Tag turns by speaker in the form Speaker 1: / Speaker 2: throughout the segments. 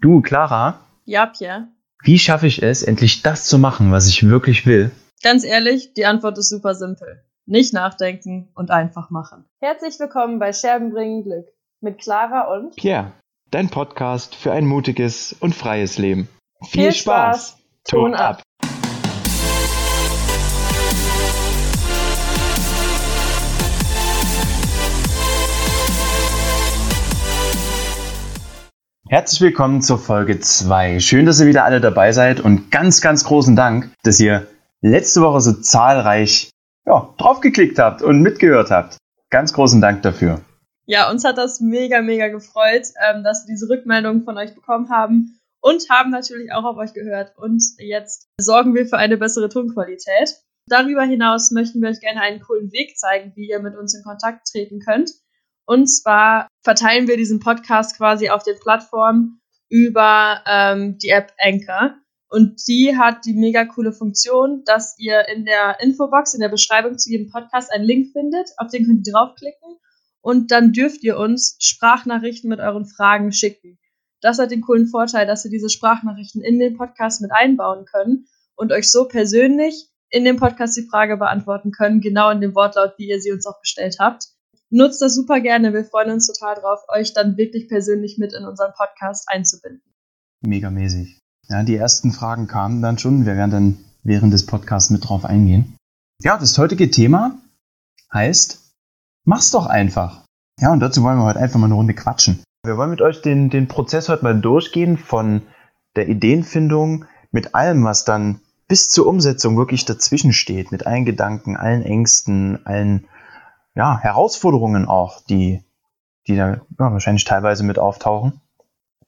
Speaker 1: Du, Clara?
Speaker 2: Ja, Pierre.
Speaker 1: Wie schaffe ich es, endlich das zu machen, was ich wirklich will?
Speaker 2: Ganz ehrlich, die Antwort ist super simpel. Nicht nachdenken und einfach machen. Herzlich willkommen bei Scherben bringen Glück mit Clara und
Speaker 1: Pierre, dein Podcast für ein mutiges und freies Leben.
Speaker 2: Viel, Viel Spaß. Spaß. Ton ab.
Speaker 1: Herzlich willkommen zur Folge 2. Schön, dass ihr wieder alle dabei seid und ganz, ganz großen Dank, dass ihr letzte Woche so zahlreich ja, draufgeklickt habt und mitgehört habt. Ganz großen Dank dafür.
Speaker 2: Ja, uns hat das mega, mega gefreut, ähm, dass wir diese Rückmeldung von euch bekommen haben und haben natürlich auch auf euch gehört. Und jetzt sorgen wir für eine bessere Tonqualität. Darüber hinaus möchten wir euch gerne einen coolen Weg zeigen, wie ihr mit uns in Kontakt treten könnt. Und zwar verteilen wir diesen Podcast quasi auf den Plattformen über ähm, die App Anchor. Und die hat die mega coole Funktion, dass ihr in der Infobox, in der Beschreibung zu jedem Podcast einen Link findet. Auf den könnt ihr draufklicken. Und dann dürft ihr uns Sprachnachrichten mit euren Fragen schicken. Das hat den coolen Vorteil, dass ihr diese Sprachnachrichten in den Podcast mit einbauen können und euch so persönlich in dem Podcast die Frage beantworten können, genau in dem Wortlaut, wie ihr sie uns auch gestellt habt. Nutzt das super gerne. Wir freuen uns total drauf, euch dann wirklich persönlich mit in unseren Podcast einzubinden.
Speaker 1: Megamäßig. Ja, die ersten Fragen kamen dann schon. Wir werden dann während des Podcasts mit drauf eingehen. Ja, das heutige Thema heißt, mach's doch einfach. Ja, und dazu wollen wir heute einfach mal eine Runde quatschen. Wir wollen mit euch den, den Prozess heute mal durchgehen von der Ideenfindung mit allem, was dann bis zur Umsetzung wirklich dazwischen steht, mit allen Gedanken, allen Ängsten, allen ja, Herausforderungen auch, die, die da ja, wahrscheinlich teilweise mit auftauchen.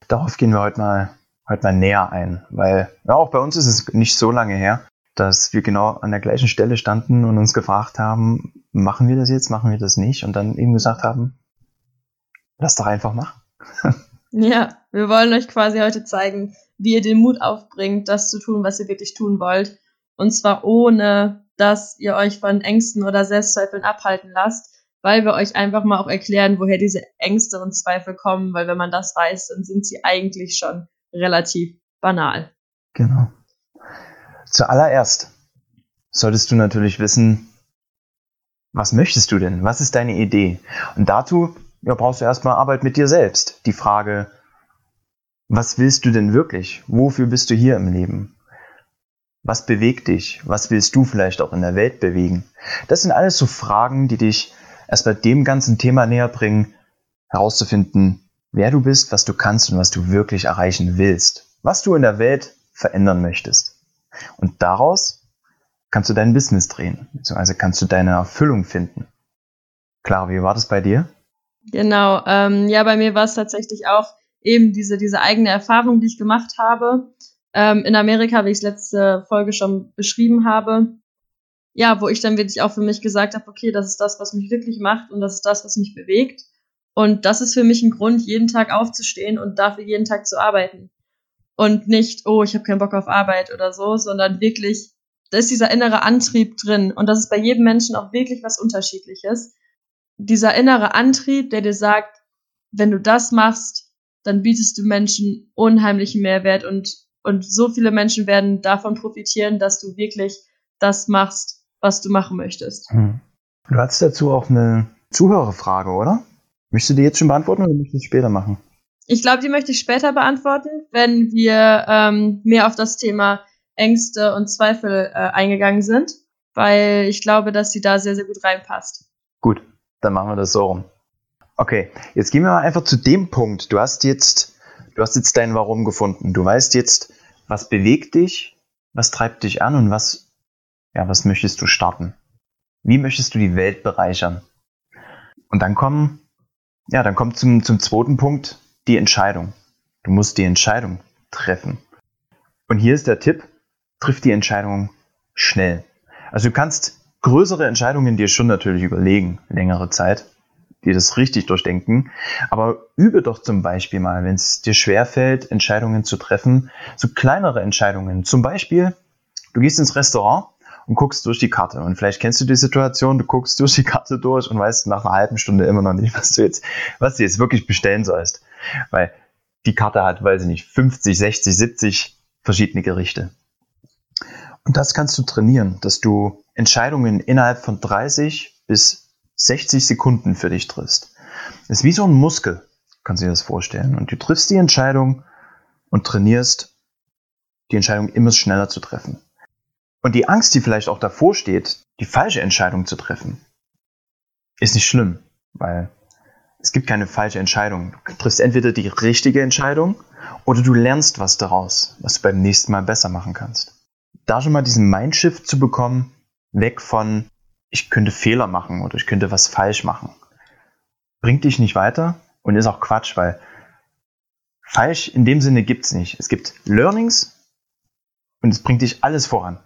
Speaker 1: Darauf gehen wir heute mal, heute mal näher ein, weil ja, auch bei uns ist es nicht so lange her, dass wir genau an der gleichen Stelle standen und uns gefragt haben, machen wir das jetzt, machen wir das nicht? Und dann eben gesagt haben, lass doch einfach machen.
Speaker 2: ja, wir wollen euch quasi heute zeigen, wie ihr den Mut aufbringt, das zu tun, was ihr wirklich tun wollt. Und zwar ohne dass ihr euch von Ängsten oder Selbstzweifeln abhalten lasst, weil wir euch einfach mal auch erklären, woher diese Ängste und Zweifel kommen, weil wenn man das weiß, dann sind sie eigentlich schon relativ banal.
Speaker 1: Genau. Zuallererst solltest du natürlich wissen, was möchtest du denn? Was ist deine Idee? Und dazu ja, brauchst du erstmal Arbeit mit dir selbst. Die Frage, was willst du denn wirklich? Wofür bist du hier im Leben? Was bewegt dich? Was willst du vielleicht auch in der Welt bewegen? Das sind alles so Fragen, die dich erst bei dem ganzen Thema näher bringen, herauszufinden, wer du bist, was du kannst und was du wirklich erreichen willst. Was du in der Welt verändern möchtest. Und daraus kannst du dein Business drehen, beziehungsweise kannst du deine Erfüllung finden. Klar, wie war das bei dir?
Speaker 2: Genau, ähm, ja, bei mir war es tatsächlich auch eben diese, diese eigene Erfahrung, die ich gemacht habe ähm, in Amerika, wie ich es letzte Folge schon beschrieben habe. Ja, wo ich dann wirklich auch für mich gesagt habe, okay, das ist das, was mich glücklich macht und das ist das, was mich bewegt. Und das ist für mich ein Grund, jeden Tag aufzustehen und dafür jeden Tag zu arbeiten. Und nicht, oh, ich habe keinen Bock auf Arbeit oder so, sondern wirklich, da ist dieser innere Antrieb drin. Und das ist bei jedem Menschen auch wirklich was Unterschiedliches. Dieser innere Antrieb, der dir sagt, wenn du das machst, dann bietest du Menschen unheimlichen Mehrwert und und so viele Menschen werden davon profitieren, dass du wirklich das machst, was du machen möchtest. Hm.
Speaker 1: Du hast dazu auch eine Zuhörerfrage, oder? Möchtest du die jetzt schon beantworten oder möchtest du es später machen?
Speaker 2: Ich glaube, die möchte ich später beantworten, wenn wir ähm, mehr auf das Thema Ängste und Zweifel äh, eingegangen sind, weil ich glaube, dass sie da sehr, sehr gut reinpasst.
Speaker 1: Gut, dann machen wir das so rum. Okay, jetzt gehen wir mal einfach zu dem Punkt. Du hast jetzt Du hast jetzt dein Warum gefunden. Du weißt jetzt, was bewegt dich, was treibt dich an und was, ja, was möchtest du starten? Wie möchtest du die Welt bereichern? Und dann kommen, ja, dann kommt zum, zum zweiten Punkt die Entscheidung. Du musst die Entscheidung treffen. Und hier ist der Tipp, triff die Entscheidung schnell. Also du kannst größere Entscheidungen dir schon natürlich überlegen, längere Zeit die das richtig durchdenken. Aber übe doch zum Beispiel mal, wenn es dir schwerfällt, Entscheidungen zu treffen, so kleinere Entscheidungen. Zum Beispiel, du gehst ins Restaurant und guckst durch die Karte. Und vielleicht kennst du die Situation, du guckst durch die Karte durch und weißt nach einer halben Stunde immer noch nicht, was du jetzt, was du jetzt wirklich bestellen sollst. Weil die Karte hat, weiß ich nicht, 50, 60, 70 verschiedene Gerichte. Und das kannst du trainieren, dass du Entscheidungen innerhalb von 30 bis 60 Sekunden für dich triffst. Das ist wie so ein Muskel, kannst du dir das vorstellen. Und du triffst die Entscheidung und trainierst, die Entscheidung immer schneller zu treffen. Und die Angst, die vielleicht auch davor steht, die falsche Entscheidung zu treffen, ist nicht schlimm, weil es gibt keine falsche Entscheidung. Du triffst entweder die richtige Entscheidung oder du lernst was daraus, was du beim nächsten Mal besser machen kannst. Da schon mal diesen Mindshift zu bekommen, weg von ich könnte Fehler machen oder ich könnte was falsch machen, bringt dich nicht weiter und ist auch Quatsch, weil falsch in dem Sinne gibt es nicht. Es gibt Learnings und es bringt dich alles voran.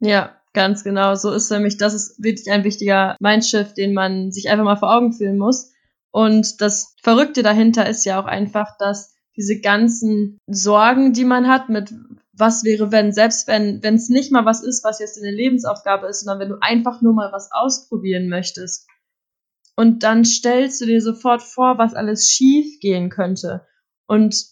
Speaker 2: Ja, ganz genau. So ist nämlich, das ist wirklich ein wichtiger Mindshift, den man sich einfach mal vor Augen führen muss. Und das Verrückte dahinter ist ja auch einfach, dass diese ganzen Sorgen, die man hat mit was wäre wenn, selbst wenn wenn es nicht mal was ist, was jetzt eine Lebensaufgabe ist, sondern wenn du einfach nur mal was ausprobieren möchtest. Und dann stellst du dir sofort vor, was alles schief gehen könnte. Und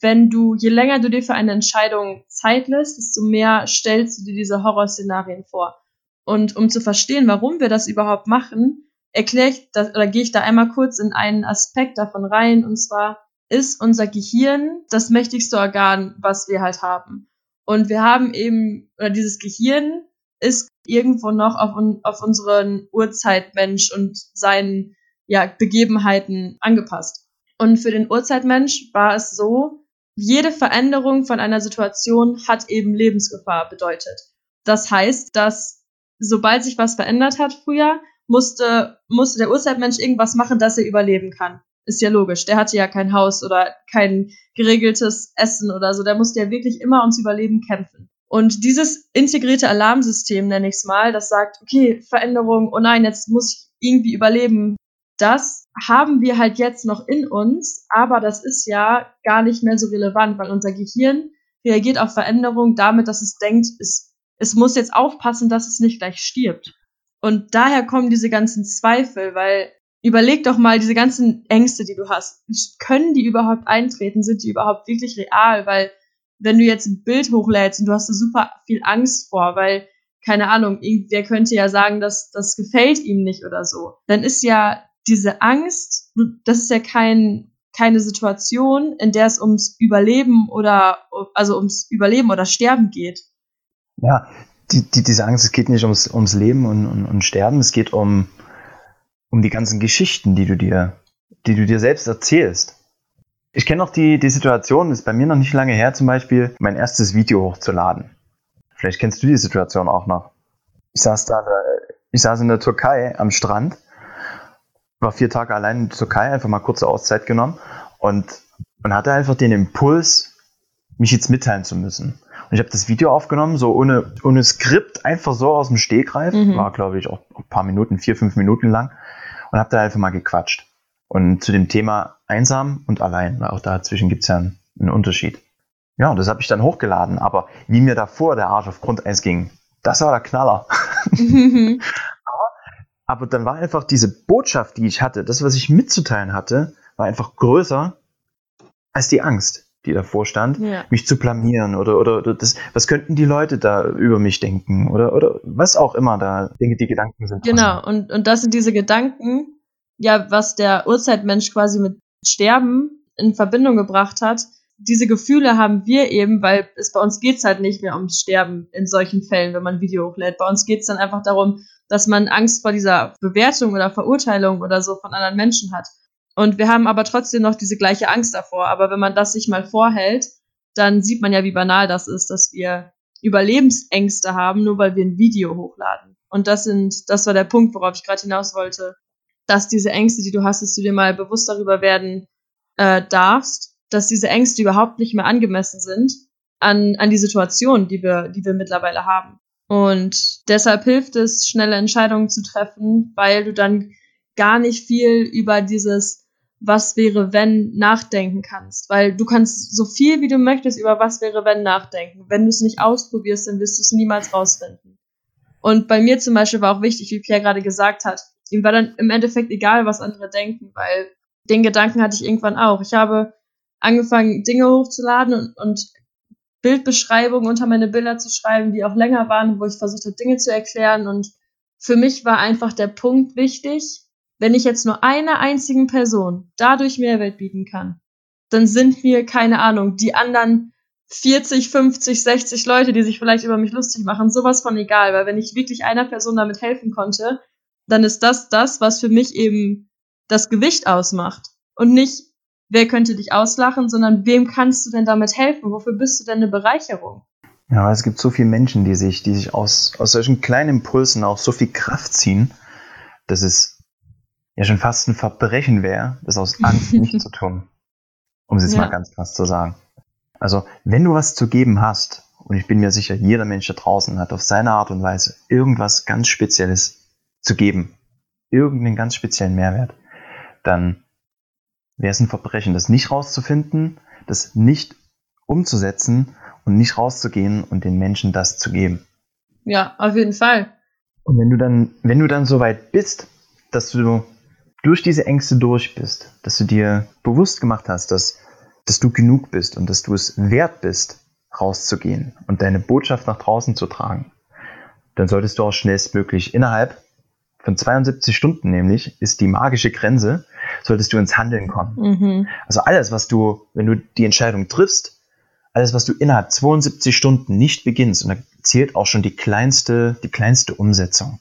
Speaker 2: wenn du, je länger du dir für eine Entscheidung Zeit lässt, desto mehr stellst du dir diese Horrorszenarien vor. Und um zu verstehen, warum wir das überhaupt machen, erkläre ich das, oder gehe ich da einmal kurz in einen Aspekt davon rein, und zwar ist unser Gehirn das mächtigste Organ, was wir halt haben. Und wir haben eben, oder dieses Gehirn ist irgendwo noch auf, auf unseren Urzeitmensch und seinen ja, Begebenheiten angepasst. Und für den Urzeitmensch war es so, jede Veränderung von einer Situation hat eben Lebensgefahr bedeutet. Das heißt, dass sobald sich was verändert hat früher, musste, musste der Urzeitmensch irgendwas machen, dass er überleben kann. Ist ja logisch. Der hatte ja kein Haus oder kein geregeltes Essen oder so. Der musste ja wirklich immer ums Überleben kämpfen. Und dieses integrierte Alarmsystem, nenne ich es mal, das sagt, okay, Veränderung, oh nein, jetzt muss ich irgendwie überleben. Das haben wir halt jetzt noch in uns, aber das ist ja gar nicht mehr so relevant, weil unser Gehirn reagiert auf Veränderung damit, dass es denkt, es, es muss jetzt aufpassen, dass es nicht gleich stirbt. Und daher kommen diese ganzen Zweifel, weil überleg doch mal diese ganzen Ängste, die du hast. Können die überhaupt eintreten? Sind die überhaupt wirklich real? Weil wenn du jetzt ein Bild hochlädst und du hast da super viel Angst vor, weil keine Ahnung, irgendwer könnte ja sagen, dass das gefällt ihm nicht oder so, dann ist ja diese Angst, das ist ja kein, keine Situation, in der es ums Überleben oder, also ums Überleben oder Sterben geht.
Speaker 1: Ja, die, die, diese Angst, es geht nicht ums, ums Leben und, und, und Sterben, es geht um, um die ganzen Geschichten, die du dir, die du dir selbst erzählst. Ich kenne noch die, die Situation, ist bei mir noch nicht lange her, zum Beispiel mein erstes Video hochzuladen. Vielleicht kennst du die Situation auch noch. Ich saß da, ich saß in der Türkei am Strand, war vier Tage allein in der Türkei, einfach mal kurze Auszeit genommen und, und hatte einfach den Impuls, mich jetzt mitteilen zu müssen. Und ich habe das Video aufgenommen, so ohne, ohne Skript, einfach so aus dem Stegreif. Mhm. War, glaube ich, auch ein paar Minuten, vier, fünf Minuten lang. Und habe da einfach mal gequatscht. Und zu dem Thema einsam und allein, weil auch dazwischen gibt es ja einen, einen, Unterschied. Ja, und das habe ich dann hochgeladen. Aber wie mir davor der Arsch auf Grundeis ging, das war der Knaller. Mhm. aber, aber dann war einfach diese Botschaft, die ich hatte, das, was ich mitzuteilen hatte, war einfach größer als die Angst die davor stand, ja. mich zu blamieren oder, oder, oder das, was könnten die Leute da über mich denken oder, oder was auch immer da Dinge, die Gedanken sind.
Speaker 2: Genau, und, und das sind diese Gedanken, ja, was der Urzeitmensch quasi mit Sterben in Verbindung gebracht hat. Diese Gefühle haben wir eben, weil es bei uns geht's halt nicht mehr ums Sterben in solchen Fällen, wenn man ein Video hochlädt. Bei uns geht's dann einfach darum, dass man Angst vor dieser Bewertung oder Verurteilung oder so von anderen Menschen hat. Und wir haben aber trotzdem noch diese gleiche Angst davor. Aber wenn man das sich mal vorhält, dann sieht man ja, wie banal das ist, dass wir Überlebensängste haben, nur weil wir ein Video hochladen. Und das sind, das war der Punkt, worauf ich gerade hinaus wollte, dass diese Ängste, die du hast, dass du dir mal bewusst darüber werden äh, darfst, dass diese Ängste überhaupt nicht mehr angemessen sind an, an die Situation, die wir, die wir mittlerweile haben. Und deshalb hilft es, schnelle Entscheidungen zu treffen, weil du dann gar nicht viel über dieses was wäre wenn nachdenken kannst, weil du kannst so viel wie du möchtest über was wäre wenn nachdenken. Wenn du es nicht ausprobierst, dann wirst du es niemals rausfinden. Und bei mir zum Beispiel war auch wichtig, wie Pierre gerade gesagt hat, ihm war dann im Endeffekt egal, was andere denken, weil den Gedanken hatte ich irgendwann auch. Ich habe angefangen, Dinge hochzuladen und, und Bildbeschreibungen unter meine Bilder zu schreiben, die auch länger waren, wo ich versucht habe, Dinge zu erklären. Und für mich war einfach der Punkt wichtig, wenn ich jetzt nur einer einzigen Person dadurch Mehrwert bieten kann, dann sind mir, keine Ahnung, die anderen 40, 50, 60 Leute, die sich vielleicht über mich lustig machen, sowas von egal, weil wenn ich wirklich einer Person damit helfen konnte, dann ist das das, was für mich eben das Gewicht ausmacht. Und nicht, wer könnte dich auslachen, sondern wem kannst du denn damit helfen? Wofür bist du denn eine Bereicherung?
Speaker 1: Ja, es gibt so viele Menschen, die sich, die sich aus, aus solchen kleinen Impulsen auch so viel Kraft ziehen, dass es ja schon fast ein Verbrechen wäre, das aus Angst nicht zu tun. Um es jetzt ja. mal ganz krass zu sagen. Also, wenn du was zu geben hast, und ich bin mir sicher, jeder Mensch da draußen hat auf seine Art und Weise irgendwas ganz Spezielles zu geben, irgendeinen ganz speziellen Mehrwert, dann wäre es ein Verbrechen, das nicht rauszufinden, das nicht umzusetzen und nicht rauszugehen und den Menschen das zu geben.
Speaker 2: Ja, auf jeden Fall.
Speaker 1: Und wenn du dann, wenn du dann so weit bist, dass du durch diese Ängste durch bist, dass du dir bewusst gemacht hast, dass dass du genug bist und dass du es wert bist, rauszugehen und deine Botschaft nach draußen zu tragen, dann solltest du auch schnellstmöglich innerhalb von 72 Stunden nämlich ist die magische Grenze, solltest du ins Handeln kommen. Mhm. Also alles, was du, wenn du die Entscheidung triffst, alles, was du innerhalb 72 Stunden nicht beginnst, und da zählt auch schon die kleinste, die kleinste Umsetzung,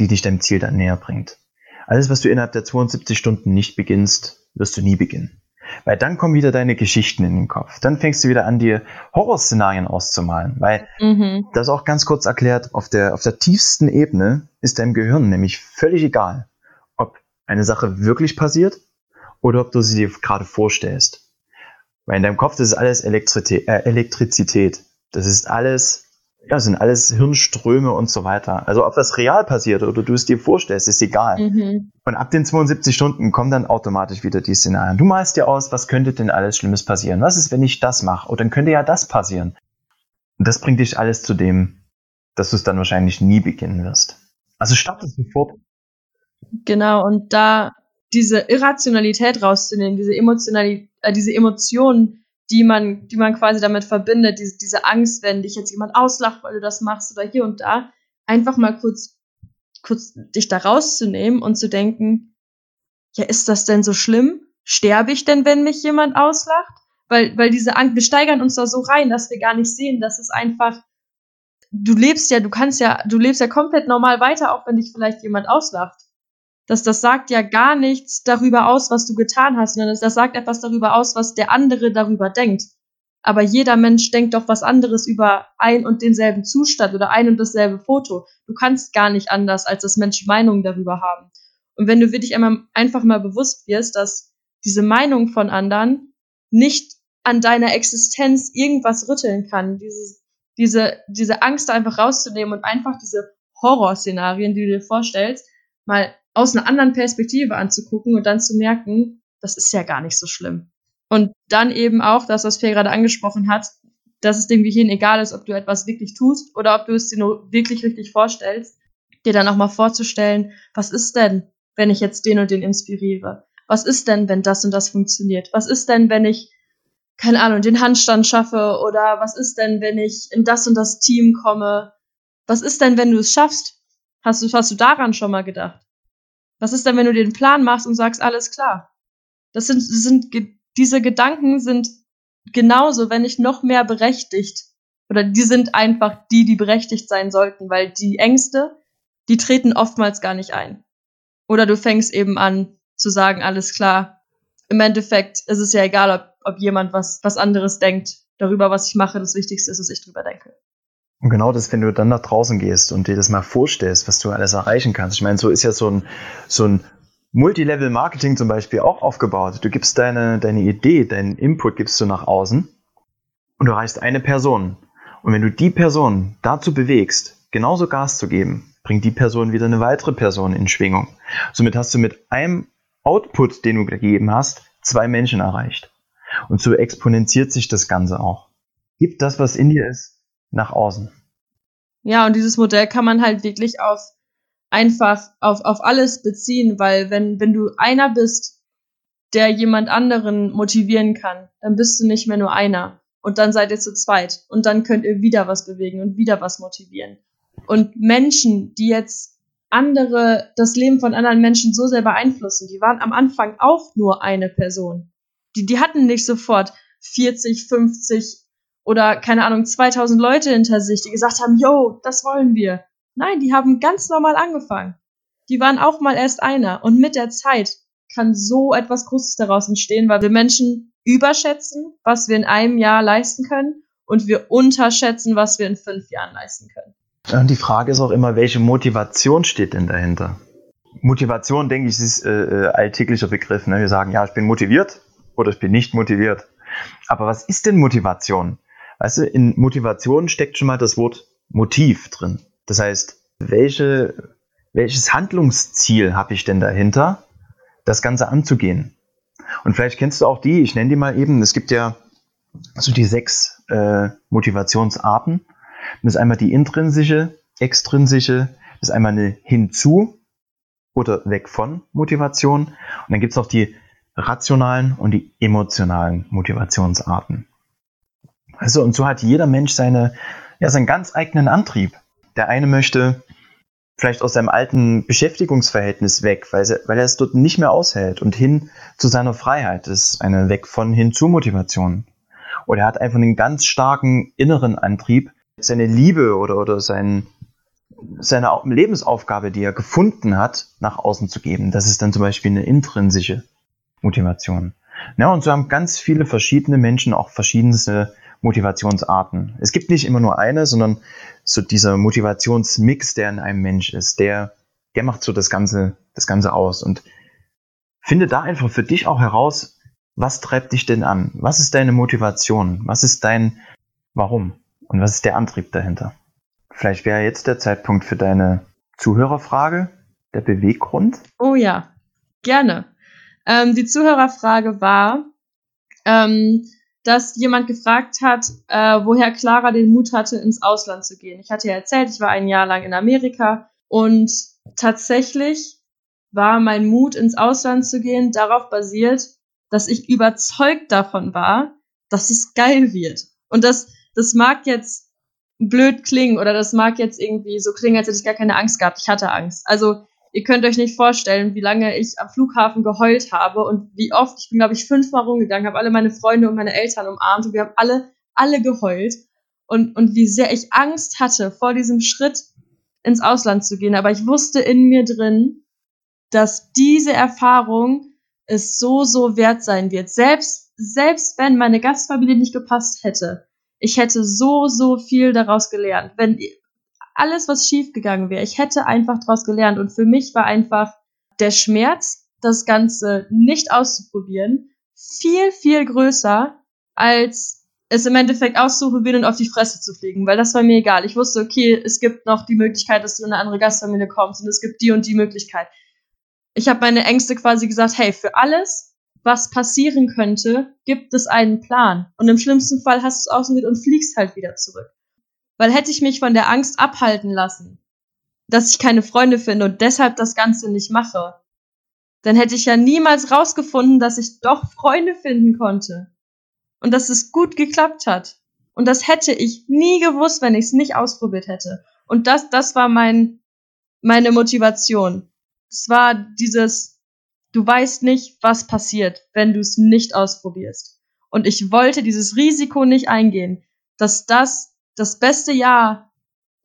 Speaker 1: die dich deinem Ziel dann näher bringt. Alles, was du innerhalb der 72 Stunden nicht beginnst, wirst du nie beginnen. Weil dann kommen wieder deine Geschichten in den Kopf. Dann fängst du wieder an, dir Horrorszenarien auszumalen. Weil, mhm. das auch ganz kurz erklärt, auf der, auf der tiefsten Ebene ist deinem Gehirn nämlich völlig egal, ob eine Sache wirklich passiert oder ob du sie dir gerade vorstellst. Weil in deinem Kopf, das ist alles Elektrizität. Äh, Elektrizität. Das ist alles ja, sind alles Hirnströme und so weiter. Also ob das real passiert oder du es dir vorstellst, ist egal. Mhm. Und ab den 72 Stunden kommen dann automatisch wieder die Szenarien. Du malst dir aus, was könnte denn alles Schlimmes passieren? Was ist, wenn ich das mache? Oder dann könnte ja das passieren. Und das bringt dich alles zu dem, dass du es dann wahrscheinlich nie beginnen wirst. Also starte sofort.
Speaker 2: Genau, und da diese Irrationalität rauszunehmen, diese Emotionalität, äh, diese Emotionen, die man, die man quasi damit verbindet, diese, diese Angst, wenn dich jetzt jemand auslacht, weil du das machst oder hier und da, einfach mal kurz, kurz dich da rauszunehmen und zu denken, ja, ist das denn so schlimm? Sterbe ich denn, wenn mich jemand auslacht? Weil, weil diese Angst, wir steigern uns da so rein, dass wir gar nicht sehen, dass es einfach, du lebst ja, du kannst ja, du lebst ja komplett normal weiter, auch wenn dich vielleicht jemand auslacht dass das sagt ja gar nichts darüber aus, was du getan hast, sondern das sagt etwas darüber aus, was der andere darüber denkt. Aber jeder Mensch denkt doch was anderes über ein und denselben Zustand oder ein und dasselbe Foto. Du kannst gar nicht anders, als dass Menschen Meinungen darüber haben. Und wenn du wirklich einmal, einfach mal bewusst wirst, dass diese Meinung von anderen nicht an deiner Existenz irgendwas rütteln kann, diese, diese, diese Angst einfach rauszunehmen und einfach diese Horrorszenarien, die du dir vorstellst, mal aus einer anderen Perspektive anzugucken und dann zu merken, das ist ja gar nicht so schlimm. Und dann eben auch das, was Faye gerade angesprochen hat, dass es dem Gehirn egal ist, ob du etwas wirklich tust oder ob du es dir nur wirklich richtig vorstellst, dir dann auch mal vorzustellen, was ist denn, wenn ich jetzt den und den inspiriere? Was ist denn, wenn das und das funktioniert? Was ist denn, wenn ich, keine Ahnung, den Handstand schaffe? Oder was ist denn, wenn ich in das und das Team komme? Was ist denn, wenn du es schaffst? Hast du, hast du daran schon mal gedacht? Was ist denn, wenn du den Plan machst und sagst, alles klar? Das sind, sind diese Gedanken sind genauso, wenn nicht noch mehr berechtigt. Oder die sind einfach die, die berechtigt sein sollten, weil die Ängste, die treten oftmals gar nicht ein. Oder du fängst eben an zu sagen, alles klar. Im Endeffekt ist es ja egal, ob, ob jemand was, was anderes denkt darüber, was ich mache. Das Wichtigste ist, dass ich drüber denke.
Speaker 1: Und genau das, wenn du dann nach draußen gehst und dir das mal vorstellst, was du alles erreichen kannst. Ich meine, so ist ja so ein, so ein Multilevel-Marketing zum Beispiel auch aufgebaut. Du gibst deine, deine Idee, deinen Input gibst du nach außen und du erreichst eine Person. Und wenn du die Person dazu bewegst, genauso Gas zu geben, bringt die Person wieder eine weitere Person in Schwingung. Somit hast du mit einem Output, den du gegeben hast, zwei Menschen erreicht. Und so exponentiert sich das Ganze auch. Gib das, was in dir ist, nach außen.
Speaker 2: Ja, und dieses Modell kann man halt wirklich auf einfach auf, auf alles beziehen, weil wenn, wenn du einer bist, der jemand anderen motivieren kann, dann bist du nicht mehr nur einer. Und dann seid ihr zu zweit. Und dann könnt ihr wieder was bewegen und wieder was motivieren. Und Menschen, die jetzt andere, das Leben von anderen Menschen so sehr beeinflussen, die waren am Anfang auch nur eine Person. Die, die hatten nicht sofort 40, 50 oder keine Ahnung, 2000 Leute hinter sich, die gesagt haben, yo, das wollen wir. Nein, die haben ganz normal angefangen. Die waren auch mal erst einer. Und mit der Zeit kann so etwas Großes daraus entstehen, weil wir Menschen überschätzen, was wir in einem Jahr leisten können und wir unterschätzen, was wir in fünf Jahren leisten können.
Speaker 1: Und die Frage ist auch immer, welche Motivation steht denn dahinter? Motivation, denke ich, ist äh, äh, alltäglicher Begriff. Ne? Wir sagen, ja, ich bin motiviert oder ich bin nicht motiviert. Aber was ist denn Motivation? Weißt du, in Motivation steckt schon mal das Wort Motiv drin. Das heißt, welche, welches Handlungsziel habe ich denn dahinter, das Ganze anzugehen? Und vielleicht kennst du auch die, ich nenne die mal eben, es gibt ja so die sechs äh, Motivationsarten. Das ist einmal die intrinsische, extrinsische, das ist einmal eine hinzu oder weg von Motivation. Und dann gibt es noch die rationalen und die emotionalen Motivationsarten. Also, und so hat jeder Mensch seine, ja, seinen ganz eigenen Antrieb. Der eine möchte vielleicht aus seinem alten Beschäftigungsverhältnis weg, weil, er, weil er es dort nicht mehr aushält und hin zu seiner Freiheit. Das ist eine Weg von hin zu Motivation. Oder er hat einfach einen ganz starken inneren Antrieb, seine Liebe oder, oder sein, seine Lebensaufgabe, die er gefunden hat, nach außen zu geben. Das ist dann zum Beispiel eine intrinsische Motivation. Ja, und so haben ganz viele verschiedene Menschen auch verschiedenste Motivationsarten. Es gibt nicht immer nur eine, sondern so dieser Motivationsmix, der in einem Mensch ist, der, der macht so das Ganze, das Ganze aus. Und finde da einfach für dich auch heraus, was treibt dich denn an? Was ist deine Motivation? Was ist dein Warum? Und was ist der Antrieb dahinter? Vielleicht wäre jetzt der Zeitpunkt für deine Zuhörerfrage, der Beweggrund.
Speaker 2: Oh ja, gerne. Ähm, die Zuhörerfrage war, ähm, dass jemand gefragt hat, äh, woher Clara den Mut hatte, ins Ausland zu gehen. Ich hatte ja erzählt, ich war ein Jahr lang in Amerika und tatsächlich war mein Mut, ins Ausland zu gehen, darauf basiert, dass ich überzeugt davon war, dass es geil wird. Und das, das mag jetzt blöd klingen oder das mag jetzt irgendwie so klingen, als hätte ich gar keine Angst gehabt. Ich hatte Angst. Also ihr könnt euch nicht vorstellen, wie lange ich am Flughafen geheult habe und wie oft, ich bin glaube ich fünfmal rumgegangen, habe alle meine Freunde und meine Eltern umarmt und wir haben alle, alle geheult und, und wie sehr ich Angst hatte vor diesem Schritt ins Ausland zu gehen. Aber ich wusste in mir drin, dass diese Erfahrung es so, so wert sein wird. Selbst, selbst wenn meine Gastfamilie nicht gepasst hätte, ich hätte so, so viel daraus gelernt. Wenn alles, was schiefgegangen wäre, ich hätte einfach daraus gelernt. Und für mich war einfach der Schmerz, das Ganze nicht auszuprobieren, viel, viel größer, als es im Endeffekt auszuprobieren und auf die Fresse zu fliegen, weil das war mir egal. Ich wusste, okay, es gibt noch die Möglichkeit, dass du in eine andere Gastfamilie kommst und es gibt die und die Möglichkeit. Ich habe meine Ängste quasi gesagt, hey, für alles, was passieren könnte, gibt es einen Plan. Und im schlimmsten Fall hast du es ausprobiert und fliegst halt wieder zurück. Weil hätte ich mich von der Angst abhalten lassen, dass ich keine Freunde finde und deshalb das Ganze nicht mache, dann hätte ich ja niemals rausgefunden, dass ich doch Freunde finden konnte. Und dass es gut geklappt hat. Und das hätte ich nie gewusst, wenn ich es nicht ausprobiert hätte. Und das, das war mein, meine Motivation. Es war dieses, du weißt nicht, was passiert, wenn du es nicht ausprobierst. Und ich wollte dieses Risiko nicht eingehen, dass das das beste Jahr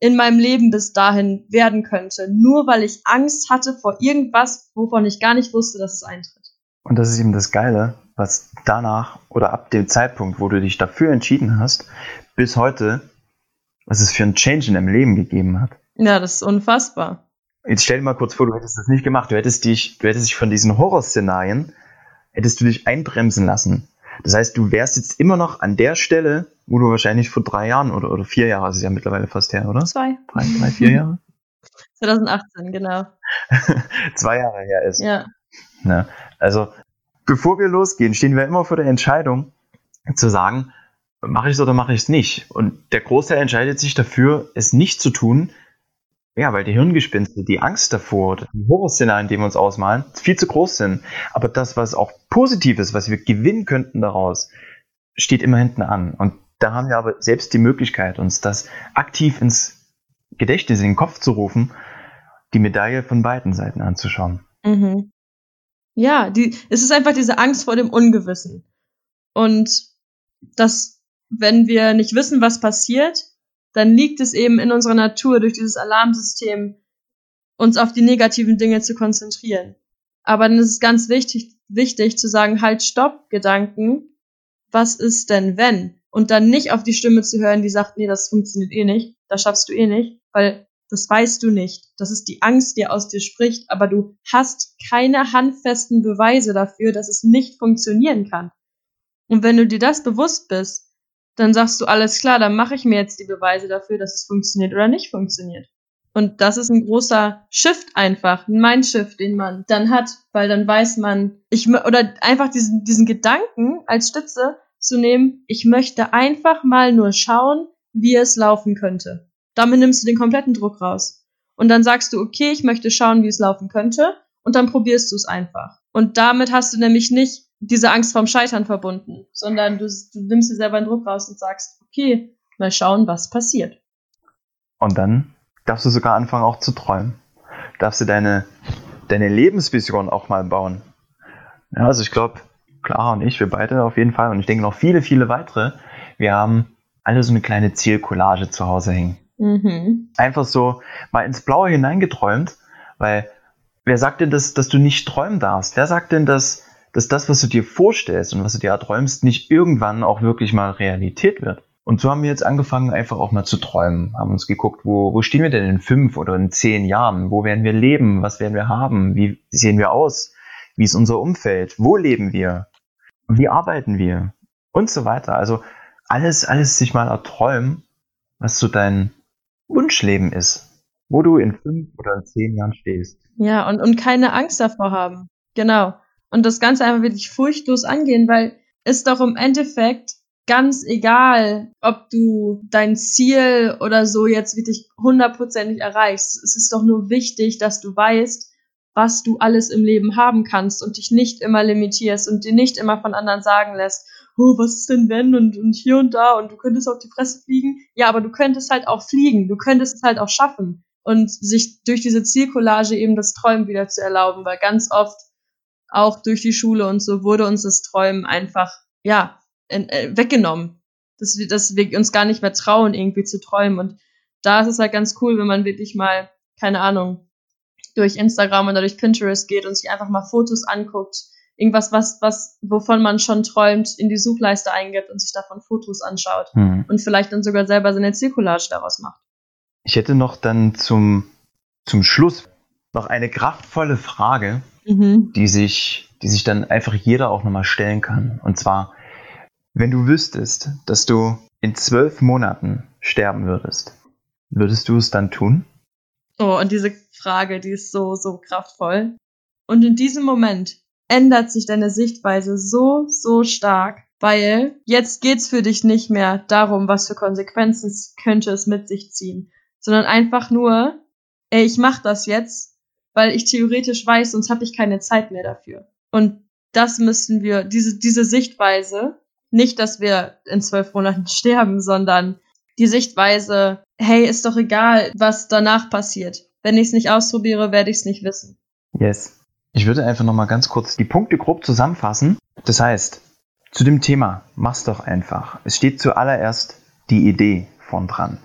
Speaker 2: in meinem Leben bis dahin werden könnte, nur weil ich Angst hatte vor irgendwas, wovon ich gar nicht wusste, dass es eintritt.
Speaker 1: Und das ist eben das Geile, was danach oder ab dem Zeitpunkt, wo du dich dafür entschieden hast, bis heute, was es für einen Change in deinem Leben gegeben hat.
Speaker 2: Ja, das ist unfassbar.
Speaker 1: Jetzt stell dir mal kurz vor, du hättest das nicht gemacht. Du hättest dich, du hättest dich von diesen Horrorszenarien, hättest du dich einbremsen lassen. Das heißt, du wärst jetzt immer noch an der Stelle, wo du wahrscheinlich vor drei Jahren oder, oder vier Jahren, das ist ja mittlerweile fast her, oder?
Speaker 2: Zwei.
Speaker 1: Drei, drei vier Jahre?
Speaker 2: 2018, genau.
Speaker 1: Zwei Jahre her ist.
Speaker 2: Ja.
Speaker 1: ja. Also, bevor wir losgehen, stehen wir immer vor der Entscheidung zu sagen, mache ich es oder mache ich es nicht? Und der Großteil entscheidet sich dafür, es nicht zu tun, ja, weil die Hirngespinste, die Angst davor, die Horrorszenarien, die wir uns ausmalen, viel zu groß sind. Aber das, was auch positiv ist, was wir gewinnen könnten daraus, steht immer hinten an. Und da haben wir aber selbst die Möglichkeit, uns das aktiv ins Gedächtnis, in den Kopf zu rufen, die Medaille von beiden Seiten anzuschauen.
Speaker 2: Mhm. Ja, die, es ist einfach diese Angst vor dem Ungewissen. Und dass, wenn wir nicht wissen, was passiert, dann liegt es eben in unserer Natur, durch dieses Alarmsystem uns auf die negativen Dinge zu konzentrieren. Aber dann ist es ganz wichtig, wichtig zu sagen, halt, stopp, Gedanken, was ist denn wenn? Und dann nicht auf die Stimme zu hören, die sagt, nee, das funktioniert eh nicht, das schaffst du eh nicht, weil das weißt du nicht. Das ist die Angst, die aus dir spricht, aber du hast keine handfesten Beweise dafür, dass es nicht funktionieren kann. Und wenn du dir das bewusst bist, dann sagst du, alles klar, dann mache ich mir jetzt die Beweise dafür, dass es funktioniert oder nicht funktioniert. Und das ist ein großer Shift einfach, ein Mindshift, den man dann hat, weil dann weiß man, ich oder einfach diesen, diesen Gedanken als Stütze zu nehmen, ich möchte einfach mal nur schauen, wie es laufen könnte. Damit nimmst du den kompletten Druck raus. Und dann sagst du, okay, ich möchte schauen, wie es laufen könnte, und dann probierst du es einfach. Und damit hast du nämlich nicht diese Angst vorm Scheitern verbunden, sondern du, du nimmst dir selber einen Druck raus und sagst, okay, mal schauen, was passiert.
Speaker 1: Und dann darfst du sogar anfangen auch zu träumen. Darfst du deine, deine Lebensvision auch mal bauen. Ja, also ich glaube, Clara und ich, wir beide auf jeden Fall und ich denke noch viele, viele weitere, wir haben alle so eine kleine Zielcollage zu Hause hängen. Mhm. Einfach so mal ins Blaue hineingeträumt, weil wer sagt denn, dass, dass du nicht träumen darfst? Wer sagt denn, dass dass das, was du dir vorstellst und was du dir erträumst, nicht irgendwann auch wirklich mal Realität wird. Und so haben wir jetzt angefangen, einfach auch mal zu träumen, haben uns geguckt, wo, wo stehen wir denn in fünf oder in zehn Jahren? Wo werden wir leben? Was werden wir haben? Wie sehen wir aus? Wie ist unser Umfeld? Wo leben wir? Wie arbeiten wir? Und so weiter. Also alles, alles sich mal erträumen, was so dein Wunschleben ist. Wo du in fünf oder in zehn Jahren stehst.
Speaker 2: Ja, und, und keine Angst davor haben. Genau und das Ganze einfach wirklich furchtlos angehen, weil ist doch im Endeffekt ganz egal, ob du dein Ziel oder so jetzt wirklich hundertprozentig erreichst. Es ist doch nur wichtig, dass du weißt, was du alles im Leben haben kannst und dich nicht immer limitierst und dir nicht immer von anderen sagen lässt, oh, was ist denn wenn und, und hier und da und du könntest auf die Fresse fliegen. Ja, aber du könntest halt auch fliegen, du könntest es halt auch schaffen und sich durch diese Zielcollage eben das Träumen wieder zu erlauben, weil ganz oft auch durch die Schule und so wurde uns das Träumen einfach, ja, äh, weggenommen. Dass wir, dass wir uns gar nicht mehr trauen, irgendwie zu träumen. Und da ist es halt ganz cool, wenn man wirklich mal, keine Ahnung, durch Instagram oder durch Pinterest geht und sich einfach mal Fotos anguckt, irgendwas, was, was, wovon man schon träumt, in die Suchleiste eingibt und sich davon Fotos anschaut hm. und vielleicht dann sogar selber seine Zirkulage daraus macht.
Speaker 1: Ich hätte noch dann zum, zum Schluss noch eine kraftvolle Frage, mhm. die, sich, die sich dann einfach jeder auch nochmal stellen kann. Und zwar, wenn du wüsstest, dass du in zwölf Monaten sterben würdest, würdest du es dann tun?
Speaker 2: Oh, und diese Frage, die ist so, so kraftvoll. Und in diesem Moment ändert sich deine Sichtweise so, so stark, weil jetzt geht's für dich nicht mehr darum, was für Konsequenzen könnte es mit sich ziehen, sondern einfach nur, ey, ich mach das jetzt weil ich theoretisch weiß, sonst habe ich keine Zeit mehr dafür. Und das müssen wir, diese, diese Sichtweise, nicht, dass wir in zwölf Monaten sterben, sondern die Sichtweise, hey, ist doch egal, was danach passiert. Wenn ich es nicht ausprobiere, werde ich es nicht wissen.
Speaker 1: Yes. Ich würde einfach nochmal ganz kurz die Punkte grob zusammenfassen. Das heißt, zu dem Thema, mach's doch einfach. Es steht zuallererst die Idee von dran.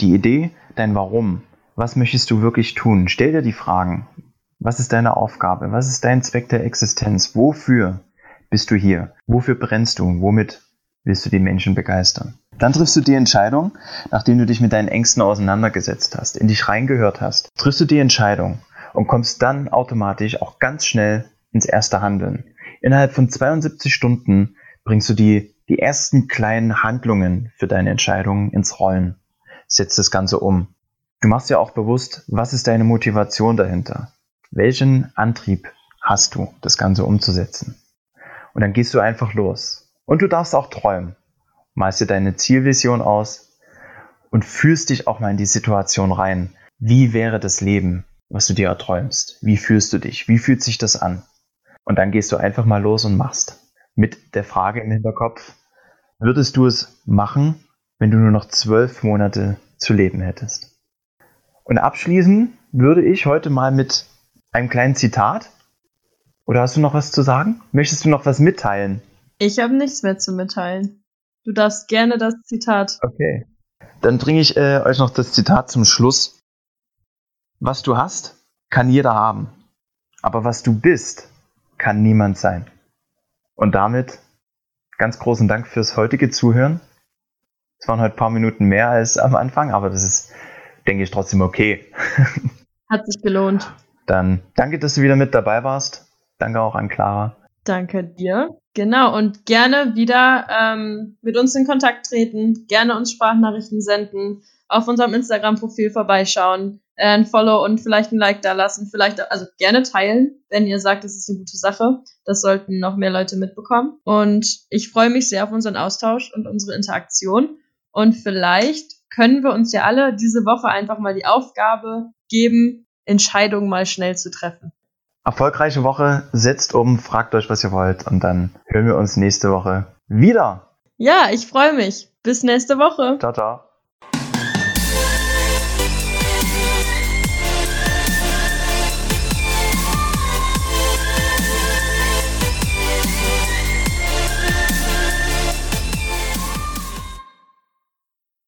Speaker 1: Die Idee, dein Warum, was möchtest du wirklich tun? Stell dir die Fragen. Was ist deine Aufgabe? Was ist dein Zweck der Existenz? Wofür bist du hier? Wofür brennst du? Womit willst du die Menschen begeistern? Dann triffst du die Entscheidung, nachdem du dich mit deinen Ängsten auseinandergesetzt hast, in dich reingehört hast, triffst du die Entscheidung und kommst dann automatisch auch ganz schnell ins erste Handeln. Innerhalb von 72 Stunden bringst du die, die ersten kleinen Handlungen für deine Entscheidung ins Rollen. Setzt das Ganze um. Du machst ja auch bewusst, was ist deine Motivation dahinter? Welchen Antrieb hast du, das Ganze umzusetzen? Und dann gehst du einfach los. Und du darfst auch träumen. Malst dir deine Zielvision aus und fühlst dich auch mal in die Situation rein. wie wäre das Leben, was du dir erträumst? Wie fühlst du dich? Wie fühlt sich das an? Und dann gehst du einfach mal los und machst. Mit der Frage im Hinterkopf, würdest du es machen, wenn du nur noch zwölf Monate zu leben hättest? Und abschließen würde ich heute mal mit einem kleinen Zitat. Oder hast du noch was zu sagen? Möchtest du noch was mitteilen?
Speaker 2: Ich habe nichts mehr zu mitteilen. Du darfst gerne das Zitat.
Speaker 1: Okay. Dann bringe ich äh, euch noch das Zitat zum Schluss. Was du hast, kann jeder haben. Aber was du bist, kann niemand sein. Und damit ganz großen Dank fürs heutige Zuhören. Es waren heute ein paar Minuten mehr als am Anfang, aber das ist, denke ich, trotzdem okay.
Speaker 2: Hat sich gelohnt.
Speaker 1: Dann danke, dass du wieder mit dabei warst. Danke auch an Clara.
Speaker 2: Danke dir. Genau, und gerne wieder ähm, mit uns in Kontakt treten, gerne uns Sprachnachrichten senden, auf unserem Instagram-Profil vorbeischauen, äh, ein Follow und vielleicht ein Like da lassen, vielleicht also gerne teilen, wenn ihr sagt, das ist eine gute Sache. Das sollten noch mehr Leute mitbekommen. Und ich freue mich sehr auf unseren Austausch und unsere Interaktion. Und vielleicht können wir uns ja alle diese Woche einfach mal die Aufgabe geben, Entscheidungen mal schnell zu treffen.
Speaker 1: Erfolgreiche Woche, setzt um, fragt euch, was ihr wollt und dann hören wir uns nächste Woche wieder.
Speaker 2: Ja, ich freue mich. Bis nächste Woche.
Speaker 1: Ciao, ciao.